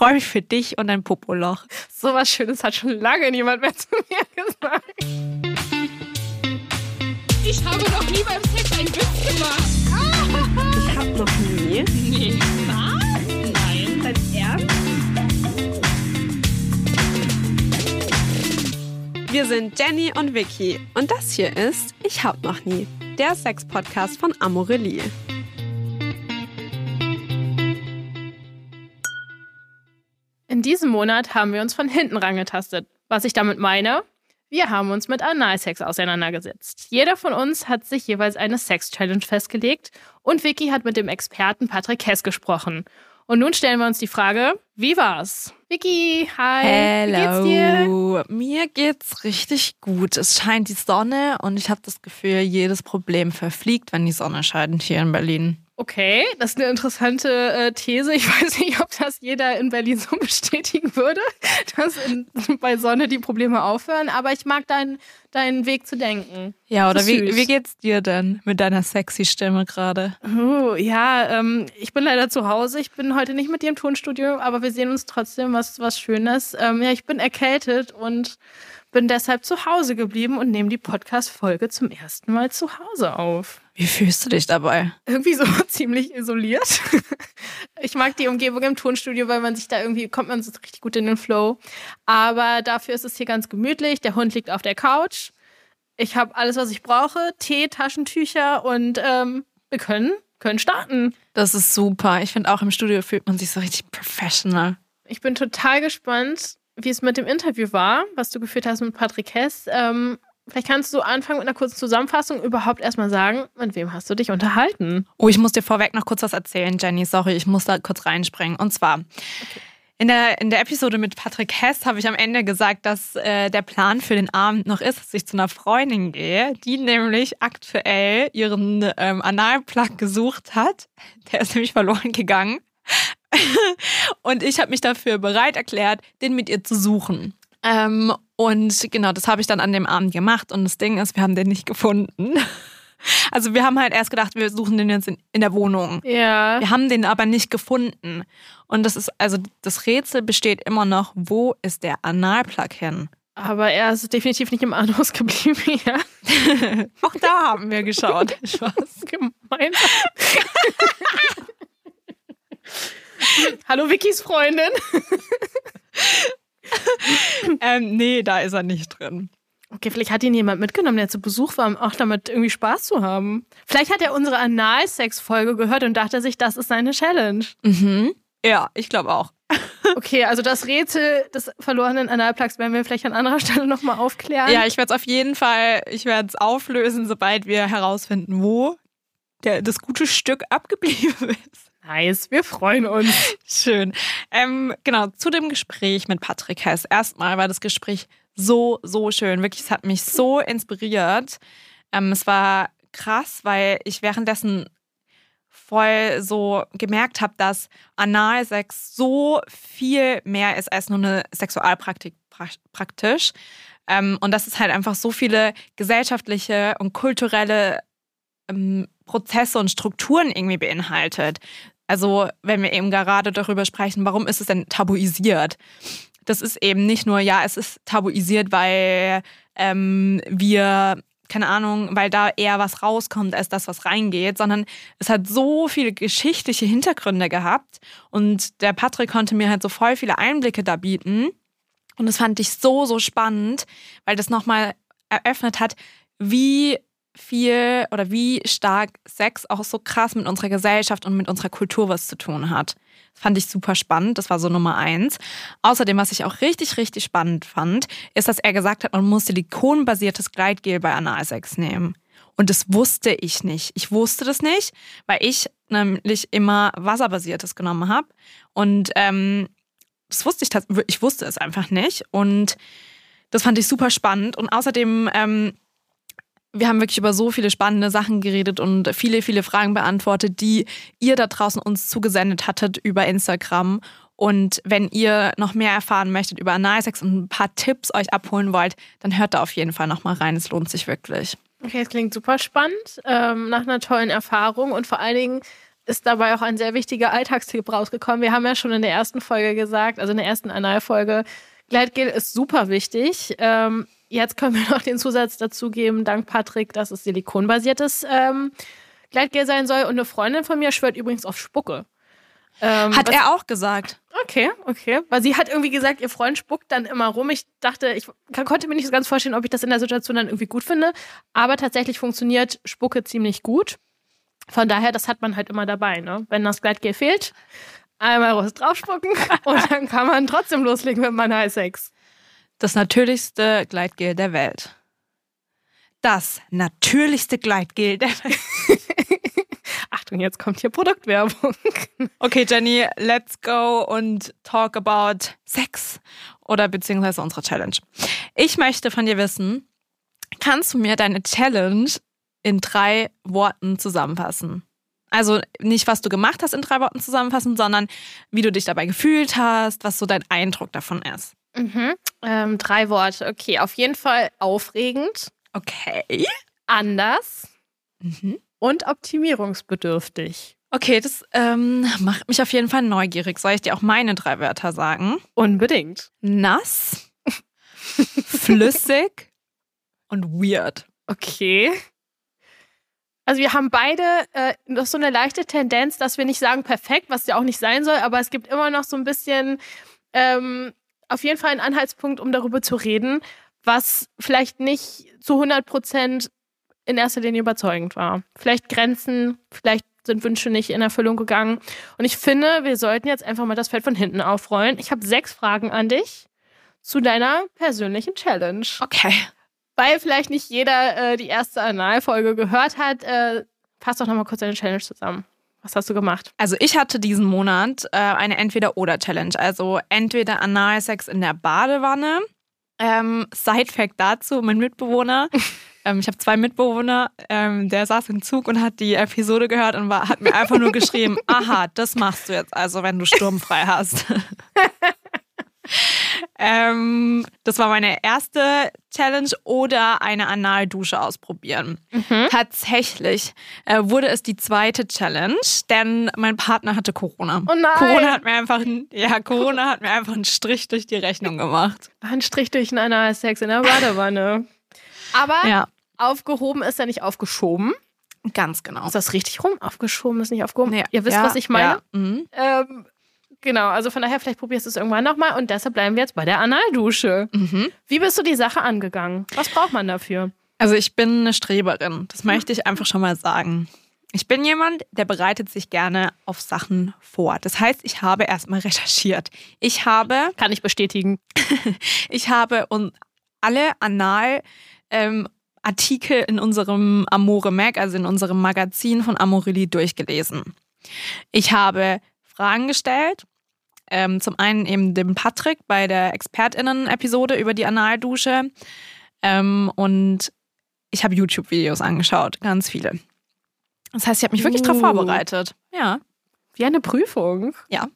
freue mich für dich und dein Popoloch. So was Schönes hat schon lange niemand mehr zu mir gesagt. Ich habe noch nie beim Sex einen Witz gemacht. Ich habe noch nie. Nee. Was? Nein. Dein Ernst? Wir sind Jenny und Vicky und das hier ist Ich hab noch nie, der Sex-Podcast von Amorelie. In diesem Monat haben wir uns von hinten rangetastet. Was ich damit meine? Wir haben uns mit Analsex auseinandergesetzt. Jeder von uns hat sich jeweils eine Sex-Challenge festgelegt und Vicky hat mit dem Experten Patrick Hess gesprochen. Und nun stellen wir uns die Frage, wie war's? Vicky, hi. Hello. Wie geht's dir? Mir geht's richtig gut. Es scheint die Sonne und ich habe das Gefühl, jedes Problem verfliegt, wenn die Sonne scheint hier in Berlin. Okay, das ist eine interessante äh, These. Ich weiß nicht, ob das jeder in Berlin so bestätigen würde, dass in, bei Sonne die Probleme aufhören. Aber ich mag deinen deinen Weg zu denken. Ja, oder wie, wie geht's dir denn mit deiner sexy Stimme gerade? Oh, ja, ähm, ich bin leider zu Hause. Ich bin heute nicht mit dir im Tonstudio, aber wir sehen uns trotzdem was, was Schönes. Ähm, ja, ich bin erkältet und bin deshalb zu Hause geblieben und nehme die Podcast-Folge zum ersten Mal zu Hause auf. Wie fühlst du dich dabei? irgendwie so ziemlich isoliert. Ich mag die Umgebung im Tonstudio, weil man sich da irgendwie kommt man so richtig gut in den Flow. Aber dafür ist es hier ganz gemütlich. Der Hund liegt auf der Couch. Ich habe alles, was ich brauche: Tee, Taschentücher und ähm, wir können können starten. Das ist super. Ich finde auch im Studio fühlt man sich so richtig professional. Ich bin total gespannt, wie es mit dem Interview war, was du geführt hast mit Patrick Hess. Ähm, vielleicht kannst du anfangen mit einer kurzen Zusammenfassung, überhaupt erstmal sagen, mit wem hast du dich unterhalten? Oh, ich muss dir vorweg noch kurz was erzählen, Jenny. Sorry, ich muss da kurz reinspringen. Und zwar, in, der, in der Episode mit Patrick Hess habe ich am Ende gesagt, dass äh, der Plan für den Abend noch ist, dass ich zu einer Freundin gehe, die nämlich aktuell ihren ähm, Analplug gesucht hat. Der ist nämlich verloren gegangen. Und ich habe mich dafür bereit erklärt, den mit ihr zu suchen. Ähm, und genau, das habe ich dann an dem Abend gemacht. Und das Ding ist, wir haben den nicht gefunden. Also wir haben halt erst gedacht, wir suchen den jetzt in, in der Wohnung. Ja. Wir haben den aber nicht gefunden. Und das ist, also das Rätsel besteht immer noch, wo ist der Analplug hin? Aber er ist definitiv nicht im Anus geblieben, ja. Auch da haben wir geschaut. Spaß. Gemein. Hallo Vickys Freundin. ähm, nee, da ist er nicht drin. Okay, vielleicht hat ihn jemand mitgenommen, der zu Besuch war, um auch damit irgendwie Spaß zu haben. Vielleicht hat er unsere Analsex-Folge gehört und dachte sich, das ist seine Challenge. Mhm. Ja, ich glaube auch. Okay, also das Rätsel des verlorenen Analplugs werden wir vielleicht an anderer Stelle nochmal aufklären. Ja, ich werde es auf jeden Fall, ich werde es auflösen, sobald wir herausfinden, wo der, das gute Stück abgeblieben ist. Nice, wir freuen uns. Schön. Ähm, genau, zu dem Gespräch mit Patrick Hess. Erstmal war das Gespräch so, so schön. Wirklich, es hat mich so inspiriert. Ähm, es war krass, weil ich währenddessen voll so gemerkt habe, dass Analsex so viel mehr ist als nur eine Sexualpraktik pra- praktisch. Ähm, und dass es halt einfach so viele gesellschaftliche und kulturelle ähm, Prozesse und Strukturen irgendwie beinhaltet. Also wenn wir eben gerade darüber sprechen, warum ist es denn tabuisiert? Das ist eben nicht nur, ja, es ist tabuisiert, weil ähm, wir, keine Ahnung, weil da eher was rauskommt als das, was reingeht, sondern es hat so viele geschichtliche Hintergründe gehabt und der Patrick konnte mir halt so voll viele Einblicke da bieten. Und das fand ich so, so spannend, weil das nochmal eröffnet hat, wie viel oder wie stark Sex auch so krass mit unserer Gesellschaft und mit unserer Kultur was zu tun hat. Das fand ich super spannend. Das war so Nummer eins. Außerdem, was ich auch richtig, richtig spannend fand, ist, dass er gesagt hat, man muss silikonbasiertes Gleitgel bei Analsex nehmen. Und das wusste ich nicht. Ich wusste das nicht, weil ich nämlich immer wasserbasiertes genommen habe. Und ähm, das wusste ich, ich wusste es einfach nicht. Und das fand ich super spannend. Und außerdem, ähm, wir haben wirklich über so viele spannende Sachen geredet und viele, viele Fragen beantwortet, die ihr da draußen uns zugesendet hattet über Instagram. Und wenn ihr noch mehr erfahren möchtet über Analsex und ein paar Tipps euch abholen wollt, dann hört da auf jeden Fall noch mal rein. Es lohnt sich wirklich. Okay, es klingt super spannend, ähm, nach einer tollen Erfahrung und vor allen Dingen ist dabei auch ein sehr wichtiger Alltagstipp rausgekommen. Wir haben ja schon in der ersten Folge gesagt, also in der ersten Analfolge, Gleitgel ist super wichtig. Ähm, jetzt können wir noch den Zusatz dazugeben, dank Patrick, dass es silikonbasiertes ähm, Gleitgel sein soll. Und eine Freundin von mir schwört übrigens auf Spucke. Ähm, hat er auch gesagt. Okay, okay. Weil sie hat irgendwie gesagt, ihr Freund spuckt dann immer rum. Ich dachte, ich konnte mir nicht so ganz vorstellen, ob ich das in der Situation dann irgendwie gut finde. Aber tatsächlich funktioniert Spucke ziemlich gut. Von daher, das hat man halt immer dabei. Ne? Wenn das Gleitgel fehlt, einmal Rost draufspucken und dann kann man trotzdem loslegen mit meinem High Sex. Das natürlichste Gleitgel der Welt. Das natürlichste Gleitgel der Welt. Achtung, jetzt kommt hier Produktwerbung. Okay, Jenny, let's go und talk about Sex oder beziehungsweise unsere Challenge. Ich möchte von dir wissen, kannst du mir deine Challenge in drei Worten zusammenfassen? Also nicht, was du gemacht hast in drei Worten zusammenfassen, sondern wie du dich dabei gefühlt hast, was so dein Eindruck davon ist. Mhm. Ähm, drei Worte. Okay, auf jeden Fall aufregend. Okay. Anders. Mhm und optimierungsbedürftig. Okay, das ähm, macht mich auf jeden Fall neugierig. Soll ich dir auch meine drei Wörter sagen? Unbedingt. Nass, flüssig und weird. Okay. Also wir haben beide äh, noch so eine leichte Tendenz, dass wir nicht sagen perfekt, was ja auch nicht sein soll, aber es gibt immer noch so ein bisschen ähm, auf jeden Fall einen Anhaltspunkt, um darüber zu reden, was vielleicht nicht zu 100 Prozent in erster Linie überzeugend war. Vielleicht Grenzen, vielleicht sind Wünsche nicht in Erfüllung gegangen. Und ich finde, wir sollten jetzt einfach mal das Feld von hinten aufrollen. Ich habe sechs Fragen an dich zu deiner persönlichen Challenge. Okay. Weil vielleicht nicht jeder äh, die erste Analfolge gehört hat, äh, fass doch nochmal kurz deine Challenge zusammen. Was hast du gemacht? Also ich hatte diesen Monat äh, eine Entweder-Oder-Challenge. Also entweder Analsex in der Badewanne. Ähm, Side-Fact dazu, mein Mitbewohner Ähm, ich habe zwei Mitbewohner, ähm, der saß im Zug und hat die Episode gehört und war, hat mir einfach nur geschrieben, aha, das machst du jetzt also, wenn du sturmfrei hast. ähm, das war meine erste Challenge oder eine Analdusche ausprobieren. Mhm. Tatsächlich äh, wurde es die zweite Challenge, denn mein Partner hatte Corona. Oh nein. Corona hat mir einfach, ja, Corona hat mir einfach einen Strich durch die Rechnung gemacht. Ein Strich durch einen Analsex in der Badewanne. Aber ja. aufgehoben ist ja nicht aufgeschoben. Ganz genau. Ist das richtig rum? Aufgeschoben ist nicht aufgehoben. Ja. Ihr wisst, ja. was ich meine. Ja. Mhm. Ähm, genau, also von daher, vielleicht probierst du es irgendwann nochmal und deshalb bleiben wir jetzt bei der Analdusche. Mhm. Wie bist du die Sache angegangen? Was braucht man dafür? Also ich bin eine Streberin, das möchte ich einfach schon mal sagen. Ich bin jemand, der bereitet sich gerne auf Sachen vor. Das heißt, ich habe erstmal recherchiert. Ich habe. Kann ich bestätigen. ich habe und alle Anal ähm, Artikel in unserem Amore Mag, also in unserem Magazin von Amorelie, durchgelesen. Ich habe Fragen gestellt. Ähm, zum einen eben dem Patrick bei der ExpertInnen-Episode über die Analdusche. Ähm, und ich habe YouTube-Videos angeschaut, ganz viele. Das heißt, ich habe mich wirklich uh. darauf vorbereitet. Ja. Wie eine Prüfung? Ja.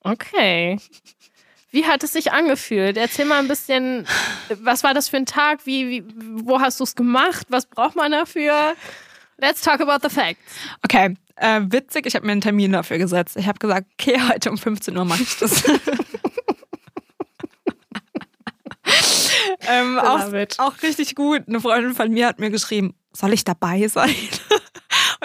Okay. Wie hat es sich angefühlt? Erzähl mal ein bisschen, was war das für ein Tag? Wie, wie wo hast du es gemacht? Was braucht man dafür? Let's talk about the facts. Okay, äh, witzig, ich habe mir einen Termin dafür gesetzt. Ich habe gesagt, okay, heute um 15 Uhr mache ich das. ähm, auch, auch, richtig gut. Eine Freundin von mir hat mir geschrieben, soll ich dabei sein?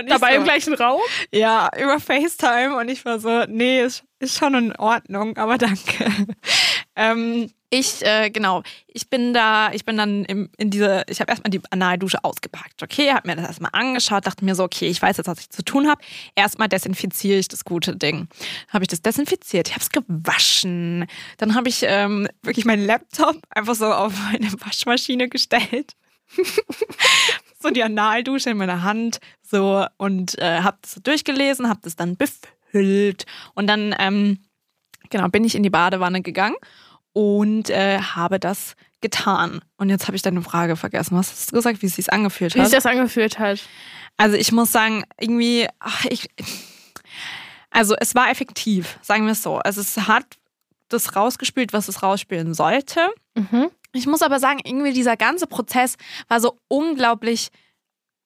Dabei so, im gleichen Raum? Ja, über FaceTime. Und ich war so, nee, ist, ist schon in Ordnung, aber danke. ähm, ich, äh, genau, ich bin da, ich bin dann im, in diese, ich habe erstmal die Analdusche ausgepackt, okay, habe mir das erstmal angeschaut, dachte mir so, okay, ich weiß jetzt, was ich zu tun habe. Erstmal desinfiziere ich das gute Ding. Habe ich das desinfiziert, ich habe es gewaschen. Dann habe ich ähm, wirklich meinen Laptop einfach so auf meine Waschmaschine gestellt. so die Analdusche in meiner Hand so und äh, habe das durchgelesen, habe das dann befüllt und dann ähm, genau bin ich in die Badewanne gegangen und äh, habe das getan. Und jetzt habe ich deine Frage vergessen. Was hast du gesagt, wie es sich angefühlt hat? Wie sich das angefühlt hat. Also ich muss sagen, irgendwie, ach, ich, also es war effektiv, sagen wir es so. Also es hat das rausgespielt, was es rausspielen sollte. Mhm. Ich muss aber sagen, irgendwie dieser ganze Prozess war so unglaublich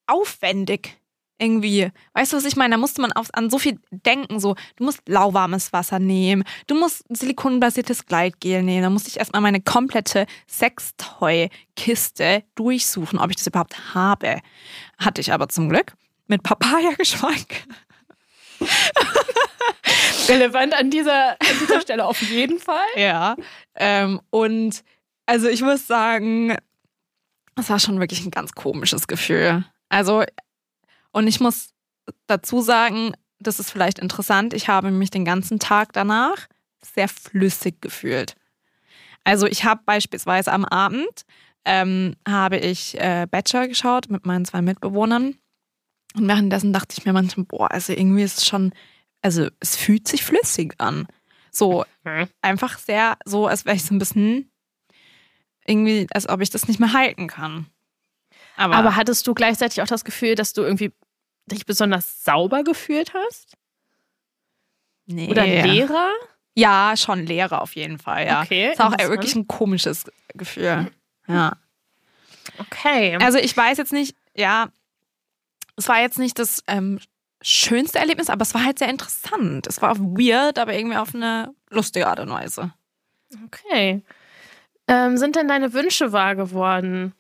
aufwendig. irgendwie. Weißt du, was ich meine? Da musste man auf, an so viel denken. So, du musst lauwarmes Wasser nehmen, du musst silikonbasiertes Gleitgel nehmen. Da musste ich erstmal meine komplette Sextoy-Kiste durchsuchen, ob ich das überhaupt habe. Hatte ich aber zum Glück. Mit Papaya-Geschmack. Relevant an dieser, an dieser Stelle auf jeden Fall. Ja. Ähm, und also ich muss sagen, das war schon wirklich ein ganz komisches Gefühl. Also, und ich muss dazu sagen, das ist vielleicht interessant, ich habe mich den ganzen Tag danach sehr flüssig gefühlt. Also ich habe beispielsweise am Abend ähm, habe ich äh, Bachelor geschaut mit meinen zwei Mitbewohnern und währenddessen dachte ich mir manchmal, boah, also irgendwie ist es schon, also es fühlt sich flüssig an. So Mhm. einfach sehr so, als wäre ich so ein bisschen irgendwie, als ob ich das nicht mehr halten kann. Aber, Aber hattest du gleichzeitig auch das Gefühl, dass du irgendwie dich besonders sauber gefühlt hast? nee. Oder leerer? Ja, schon Leere auf jeden Fall, ja. Okay, Ist auch wirklich ein komisches Gefühl. Ja. Okay. Also ich weiß jetzt nicht, ja, es war jetzt nicht das ähm, schönste Erlebnis, aber es war halt sehr interessant. Es war weird, aber irgendwie auf eine lustige Art und Weise. Okay. Ähm, sind denn deine Wünsche wahr geworden?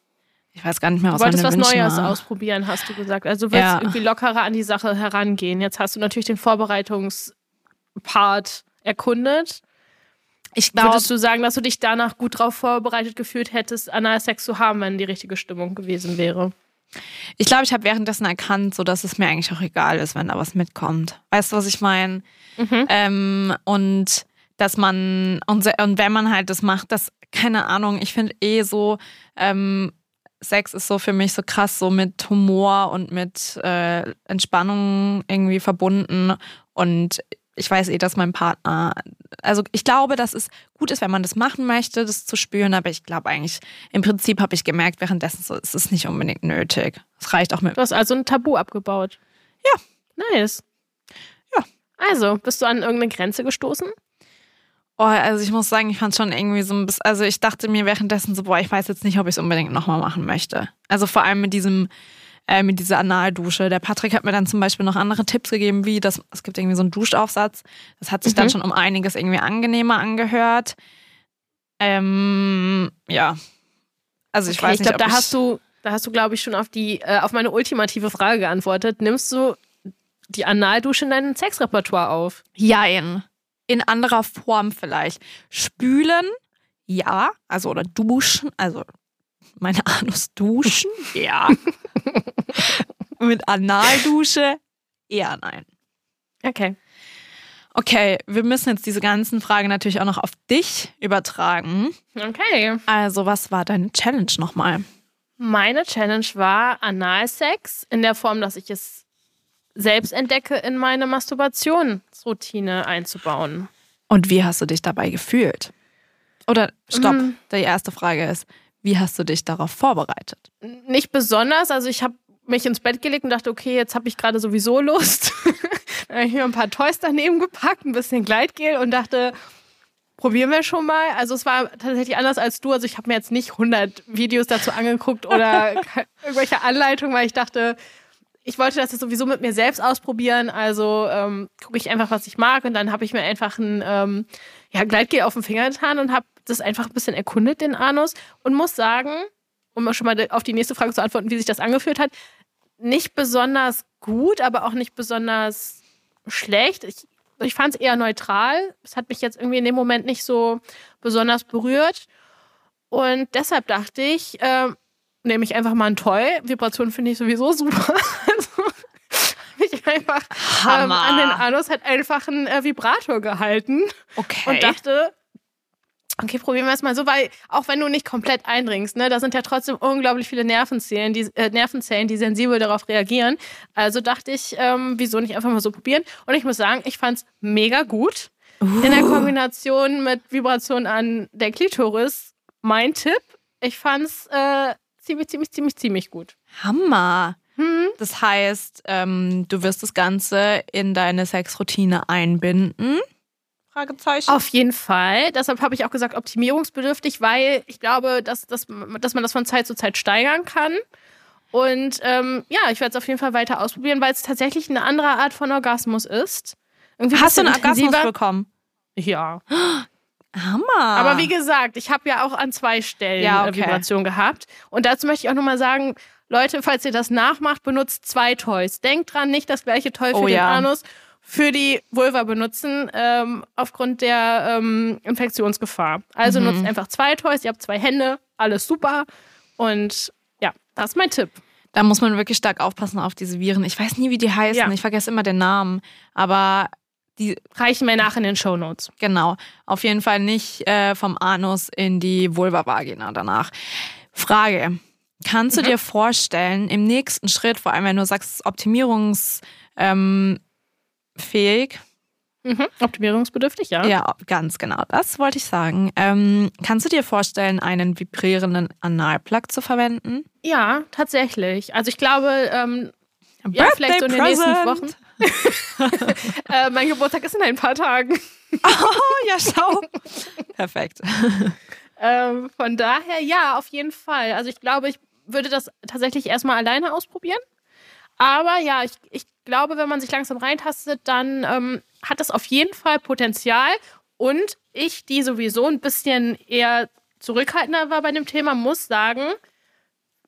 Ich weiß gar nicht mehr, Du was wolltest meine was Wünsche Neues waren. ausprobieren, hast du gesagt. Also du willst Ja. irgendwie lockerer an die Sache herangehen. Jetzt hast du natürlich den Vorbereitungspart erkundet. Ich glaube, Würdest du sagen, dass du dich danach gut drauf vorbereitet gefühlt hättest, Analsex zu haben, wenn die richtige Stimmung gewesen wäre? ich, glaube, ich habe währenddessen erkannt, so dass es mir eigentlich auch egal ist, wenn da was mitkommt. Weißt du, was ich meine? Mhm. Ähm, und dass man, und, wenn man halt das macht, das, keine Ahnung, ich finde eh so, ähm, Sex ist so für mich so krass so mit Humor und mit äh, Entspannung irgendwie verbunden. Und ich weiß eh, dass mein Partner, also ich glaube, dass es gut ist, wenn man das machen möchte, das zu spüren, aber ich glaube eigentlich, im Prinzip habe ich gemerkt, währenddessen so, es ist nicht unbedingt nötig. Es reicht auch mit. Du hast also ein Tabu abgebaut. Ja. Nice. Ja. Also, bist du an irgendeine Grenze gestoßen? Oh, also ich muss sagen, ich fand schon irgendwie so ein bisschen, also ich dachte mir währenddessen so, boah, ich weiß jetzt nicht, ob ich es unbedingt nochmal machen möchte. Also vor allem mit diesem, äh, mit dieser Analdusche. Der Patrick hat mir dann zum Beispiel noch andere Tipps gegeben, wie das, es gibt irgendwie so einen Duschaufsatz. Das hat sich dann Mhm. schon um einiges irgendwie angenehmer angehört. Ähm, ja. Also ich Okay, weiß ich nicht, glaube, ob da hast du, da hast du, glaube ich, schon auf die, äh, auf meine ultimative Frage geantwortet. Nimmst du die Analdusche in dein Sexrepertoire auf? Jein. In anderer Form vielleicht. Spülen, ja. Also, oder duschen, also meine Anus duschen, ja. Mit Analdusche, eher nein. Okay. Okay, wir müssen jetzt diese ganzen Fragen natürlich auch noch auf dich übertragen. Okay. Also, was war deine Challenge nochmal? Meine Challenge war Analsex in der Form, dass ich es selbst entdecke, in meine Masturbationsroutine einzubauen. Und wie hast du dich dabei gefühlt? Oder, stopp, Mm. die erste Frage ist, wie hast du dich darauf vorbereitet? Nicht besonders, also ich habe mich ins Bett gelegt und dachte, okay, jetzt habe ich gerade sowieso Lust. Dann habe ich mir ein paar Toys daneben gepackt, ein bisschen Gleitgel und dachte, probieren wir schon mal. Also es war tatsächlich anders als du. Also ich habe mir jetzt nicht 100 Videos dazu angeguckt oder irgendwelche Anleitungen, weil ich dachte, ich wollte das jetzt sowieso mit mir selbst ausprobieren. Also ähm, gucke ich einfach, was ich mag und dann habe ich mir einfach ein ähm, ja, Gleitgel auf den Finger getan und habe das einfach ein bisschen erkundet, den Anus und muss sagen, um schon mal auf die nächste Frage zu antworten, wie sich das angefühlt hat, nicht besonders gut, aber auch nicht besonders schlecht. Ich, ich fand es eher neutral. Es hat mich jetzt irgendwie in dem Moment nicht so besonders berührt. Und deshalb dachte ich, ähm, nehme ich einfach mal ein Toy. Vibration finde ich sowieso super. Einfach ähm, an den Anus hat einfach einen äh, Vibrator gehalten Okay. und dachte, okay, probieren wir es mal so, weil auch wenn du nicht komplett eindringst, ne, da sind ja trotzdem unglaublich viele Nervenzellen, die, äh, Nervenzellen, die sensibel darauf reagieren. Also dachte ich, ähm, wieso nicht einfach mal so probieren? Und ich muss sagen, ich fand es mega gut. In der Kombination mit Vibration an der Klitoris, mein Tipp. Ich fand es äh, ziemlich, ziemlich, ziemlich, ziemlich gut. Hammer. Das heißt, ähm, du wirst das Ganze in deine Sexroutine einbinden? Fragezeichen. Auf jeden Fall. Deshalb habe ich auch gesagt, optimierungsbedürftig, weil ich glaube, dass, dass, dass man das von Zeit zu Zeit steigern kann. Und ähm, ja, ich werde es auf jeden Fall weiter ausprobieren, weil es tatsächlich eine andere Art von Orgasmus ist. Irgendwie Hast du ein einen Orgasmus bekommen? Ja. Hammer. Aber wie gesagt, ich habe ja auch an zwei Stellen Ja, äh, okay. Vibration gehabt. Und dazu möchte ich auch nochmal sagen, Leute, falls ihr das nachmacht, benutzt zwei Toys. Denkt dran, nicht das gleiche Toy für Oh den ja. Anus, für die Vulva benutzen, ähm, aufgrund der ähm, Infektionsgefahr. Also Mhm. nutzt einfach zwei Toys, ihr habt zwei Hände, alles super. Und ja, das ist mein Tipp. Da muss man wirklich stark aufpassen auf diese Viren. Ich weiß nie, wie die heißen. Ja. Ich vergesse immer den Namen. Aber die, Reichen wir nach in den Shownotes. genau, auf jeden Fall nicht äh, vom Anus in die Vulva-Vagina danach. Frage. Kannst du Mhm. dir vorstellen, im nächsten Schritt, vor allem wenn du sagst, optimierungsfähig, ähm, Mhm. Optimierungsbedürftig, ja. Ja, ganz genau. Das wollte ich sagen. Ähm, kannst du dir vorstellen, einen vibrierenden Analplug zu verwenden? Ja, tatsächlich. Also ich glaube, ähm, Ja, vielleicht so in den nächsten Wochen. äh, mein Geburtstag ist in ein paar Tagen. Oh, ja, schau. Perfekt. Ähm, von daher, ja, auf jeden Fall. Also ich glaube, ich würde das tatsächlich erstmal alleine ausprobieren. Aber ja, ich, ich glaube, wenn man sich langsam reintastet, dann ähm, hat das auf jeden Fall Potenzial. Und ich, die sowieso ein bisschen eher zurückhaltender war bei dem Thema, muss sagen,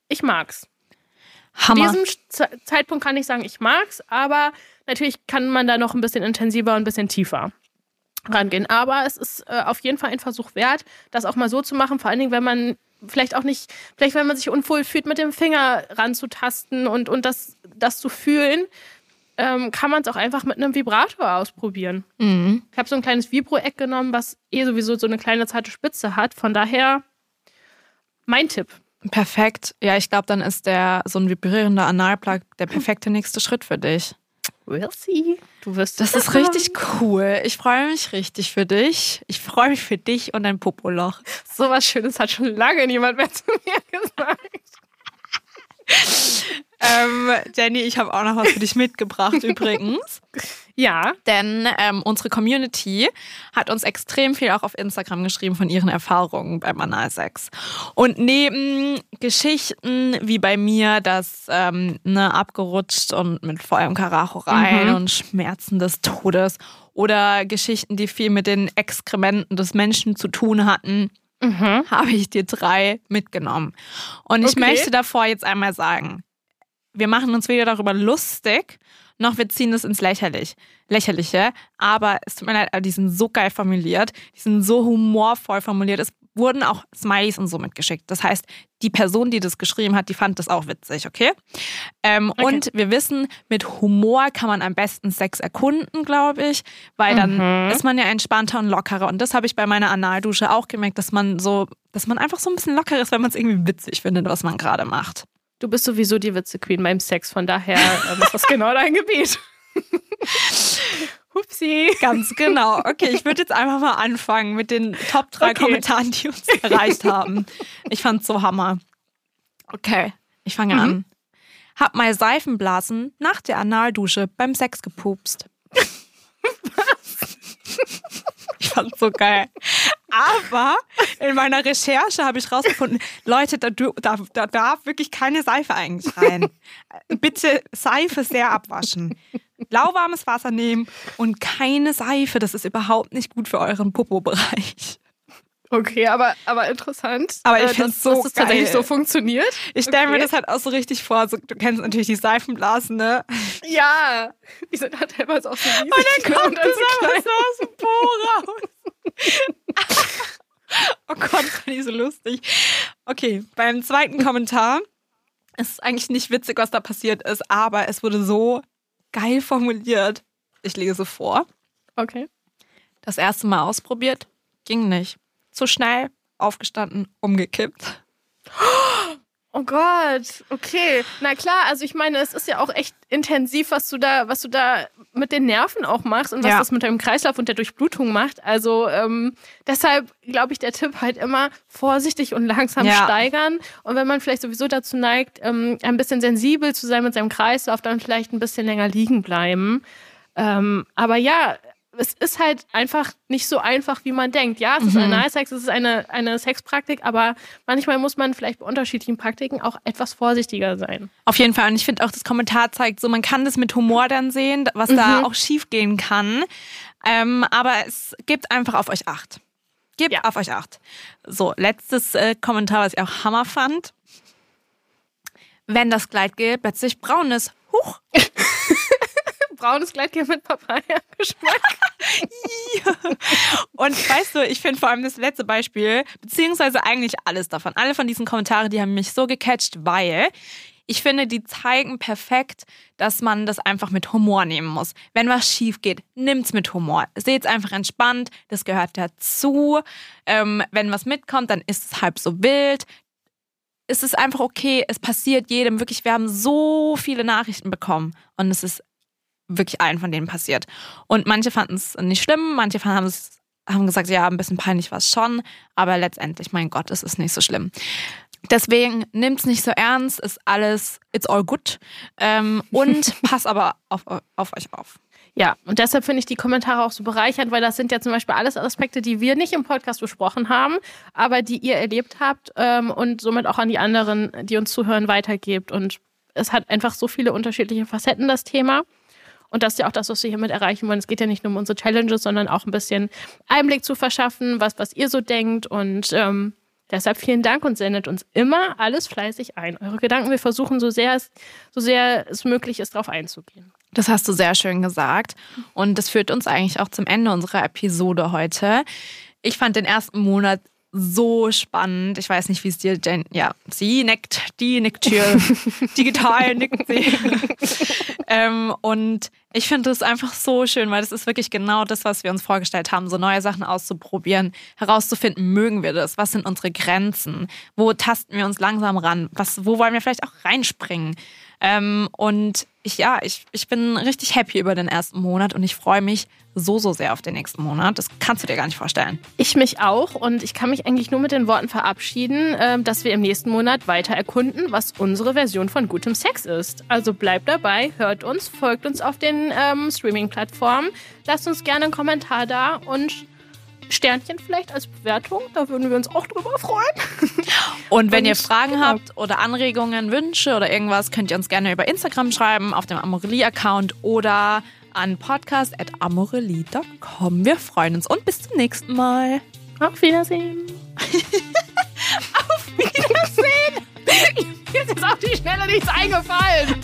ich mag's. Zu Hammer. diesem Ze- Zeitpunkt kann ich sagen, ich mag's, aber natürlich kann man da noch ein bisschen intensiver und ein bisschen tiefer rangehen. Aber es ist äh, auf jeden Fall ein Versuch wert, das auch mal so zu machen, vor allen Dingen, wenn man vielleicht auch nicht, vielleicht wenn man sich unwohl fühlt, mit dem Finger ranzutasten und, und das, das zu fühlen, ähm, kann man es auch einfach mit einem Vibrator ausprobieren. Mhm. Ich habe so ein kleines Vibro-Eck genommen, was eh sowieso so eine kleine zarte Spitze hat. Von daher mein Tipp. Perfekt. Ja, ich glaube, dann ist der so ein vibrierender Analplug der perfekte nächste Schritt für dich. We'll see. Du wirst Das ist richtig cool. Ich freue mich richtig für dich. Ich freue mich für dich und dein Popoloch. So was Schönes hat schon lange niemand mehr zu mir gesagt. Ähm, Jenny, ich habe auch noch was für dich mitgebracht übrigens. Ja. Denn ähm, unsere Community hat uns extrem viel auch auf Instagram geschrieben von ihren Erfahrungen beim Analsex. Und neben Geschichten wie bei mir, das ähm, ne, abgerutscht und mit vollem Karacho rein Mhm. und Schmerzen des Todes oder Geschichten, die viel mit den Exkrementen des Menschen zu tun hatten, Mhm. habe ich dir drei mitgenommen. Und ich Okay. möchte davor jetzt einmal sagen, wir machen uns weder darüber lustig, noch wir ziehen es ins Lächerlich, Lächerliche. Aber es tut mir leid, aber die sind so geil formuliert, die sind so humorvoll formuliert. Es wurden auch Smileys und so mitgeschickt. Das heißt, die Person, die das geschrieben hat, die fand das auch witzig, okay? Ähm, Okay. Und wir wissen, mit Humor kann man am besten Sex erkunden, glaube ich, weil dann Mhm. ist man ja entspannter und lockerer. Und das habe ich bei meiner Analdusche auch gemerkt, dass man so, dass man einfach so ein bisschen locker ist, wenn man es irgendwie witzig findet, was man gerade macht. Du bist sowieso die Witze-Queen beim Sex, von daher ähm, ist das genau dein Gebiet. Hupsi. Ganz genau. Okay, ich würde jetzt einfach mal anfangen mit den Top 3 Okay. Kommentaren, die uns erreicht haben. Ich fand's so Hammer. Okay, ich fange an. Hab mal Seifenblasen nach der Analdusche beim Sex gepupst. Ich fand's so geil. Aber in meiner Recherche habe ich rausgefunden, Leute, da, da, da darf wirklich keine Seife eigentlich rein. Bitte Seife sehr abwaschen. Lauwarmes Wasser nehmen und keine Seife. Das ist überhaupt nicht gut für euren Popo-Bereich. Okay, aber, aber interessant. Aber ich äh, find's dass, so dass das tatsächlich so funktioniert. Ich stelle mir Okay. das halt auch so richtig vor. So, du kennst natürlich die Seifenblasen, ne? Ja. Die sind halt teilweise auch so riesig. Und dann kommt das aber klein. so aus dem Po raus. oh Gott, fand ich so lustig. Okay, beim zweiten Kommentar es ist eigentlich nicht witzig, was da passiert ist, aber es wurde so geil formuliert. Ich lese vor. Okay. Das erste Mal ausprobiert, ging nicht. Zu schnell, aufgestanden, umgekippt. Oh Gott, okay. Na klar, also ich meine, es ist ja auch echt intensiv, was du da, was du da mit den Nerven auch machst und was Ja. das mit deinem Kreislauf und der Durchblutung macht. Also ähm, deshalb glaube ich, der Tipp halt immer vorsichtig und langsam Ja. steigern. Und wenn man vielleicht sowieso dazu neigt, ähm, ein bisschen sensibel zu sein mit seinem Kreislauf, dann vielleicht ein bisschen länger liegen bleiben. Ähm, aber ja, es ist halt einfach nicht so einfach, wie man denkt. Ja, es ist Mhm. Analsex, es ist eine, eine Sexpraktik, aber manchmal muss man vielleicht bei unterschiedlichen Praktiken auch etwas vorsichtiger sein. Auf jeden Fall. Und ich finde auch, das Kommentar zeigt so, man kann das mit Humor dann sehen, was da Mhm. auch schief gehen kann. Ähm, aber es gibt einfach auf euch Acht. Gebt Ja. auf euch Acht. So, letztes äh, Kommentar, was ich auch Hammer fand. Wenn das Gleitgel plötzlich braun ist. Huch. Braunes Gleitgel mit Papaya-Geschmack. Und weißt du, ich finde vor allem das letzte Beispiel, beziehungsweise eigentlich alles davon, alle von diesen Kommentaren, die haben mich so gecatcht, weil ich finde, die zeigen perfekt, dass man das einfach mit Humor nehmen muss. Wenn was schief geht, nimmt's mit Humor. Seht's einfach entspannt, das gehört dazu. Ähm, wenn was mitkommt, dann ist es halb so wild. Es ist einfach okay, es passiert jedem. Wirklich, wir haben so viele Nachrichten bekommen und es ist wirklich allen von denen passiert. Und manche fanden es nicht schlimm, manche haben es haben gesagt, ja, ein bisschen peinlich war es schon, aber letztendlich, mein Gott, es ist nicht so schlimm. Deswegen nimmt's nicht so ernst, ist alles, it's all good. Ähm, und pass aber auf, auf euch auf. Ja, und deshalb finde ich die Kommentare auch so bereichernd, weil das sind ja zum Beispiel alles Aspekte, die wir nicht im Podcast besprochen haben, aber die ihr erlebt habt ähm, und somit auch an die anderen, die uns zuhören, weitergebt. Und es hat einfach so viele unterschiedliche Facetten, das Thema. Und das ist ja auch das, was wir hiermit erreichen wollen. Es geht ja nicht nur um unsere Challenges, sondern auch ein bisschen Einblick zu verschaffen, was, was ihr so denkt. Und ähm, deshalb vielen Dank und sendet uns immer alles fleißig ein. Eure Gedanken, wir versuchen so sehr, so sehr es möglich ist, darauf einzugehen. Das hast du sehr schön gesagt. Und das führt uns eigentlich auch zum Ende unserer Episode heute. Ich fand den ersten Monat so spannend. Ich weiß nicht, wie es dir denn. Ja, sie nickt, die nickt hier. Digital nickt sie. ähm, und ich finde es einfach so schön, weil das ist wirklich genau das, was wir uns vorgestellt haben, so neue Sachen auszuprobieren, herauszufinden, mögen wir das? Was sind unsere Grenzen? Wo tasten wir uns langsam ran? Was, wo wollen wir vielleicht auch reinspringen? Ähm, und ich, ja, ich, ich bin richtig happy über den ersten Monat und ich freue mich so, so sehr auf den nächsten Monat. Das kannst du dir gar nicht vorstellen. Ich mich auch und ich kann mich eigentlich nur mit den Worten verabschieden, ähm, dass wir im nächsten Monat weiter erkunden, was unsere Version von gutem Sex ist. Also bleibt dabei, hört uns, folgt uns auf den ähm, Streaming-Plattformen, lasst uns gerne einen Kommentar da und Sternchen vielleicht als Bewertung, da würden wir uns auch drüber freuen. Und wenn ihr Fragen genau. habt oder Anregungen, Wünsche oder irgendwas, könnt ihr uns gerne über Instagram schreiben, auf dem Amorelie-Account oder an podcast.amorelie.com. Wir freuen uns und bis zum nächsten Mal. Auf Wiedersehen. auf Wiedersehen. Mir ist jetzt auf die Schnelle nichts eingefallen.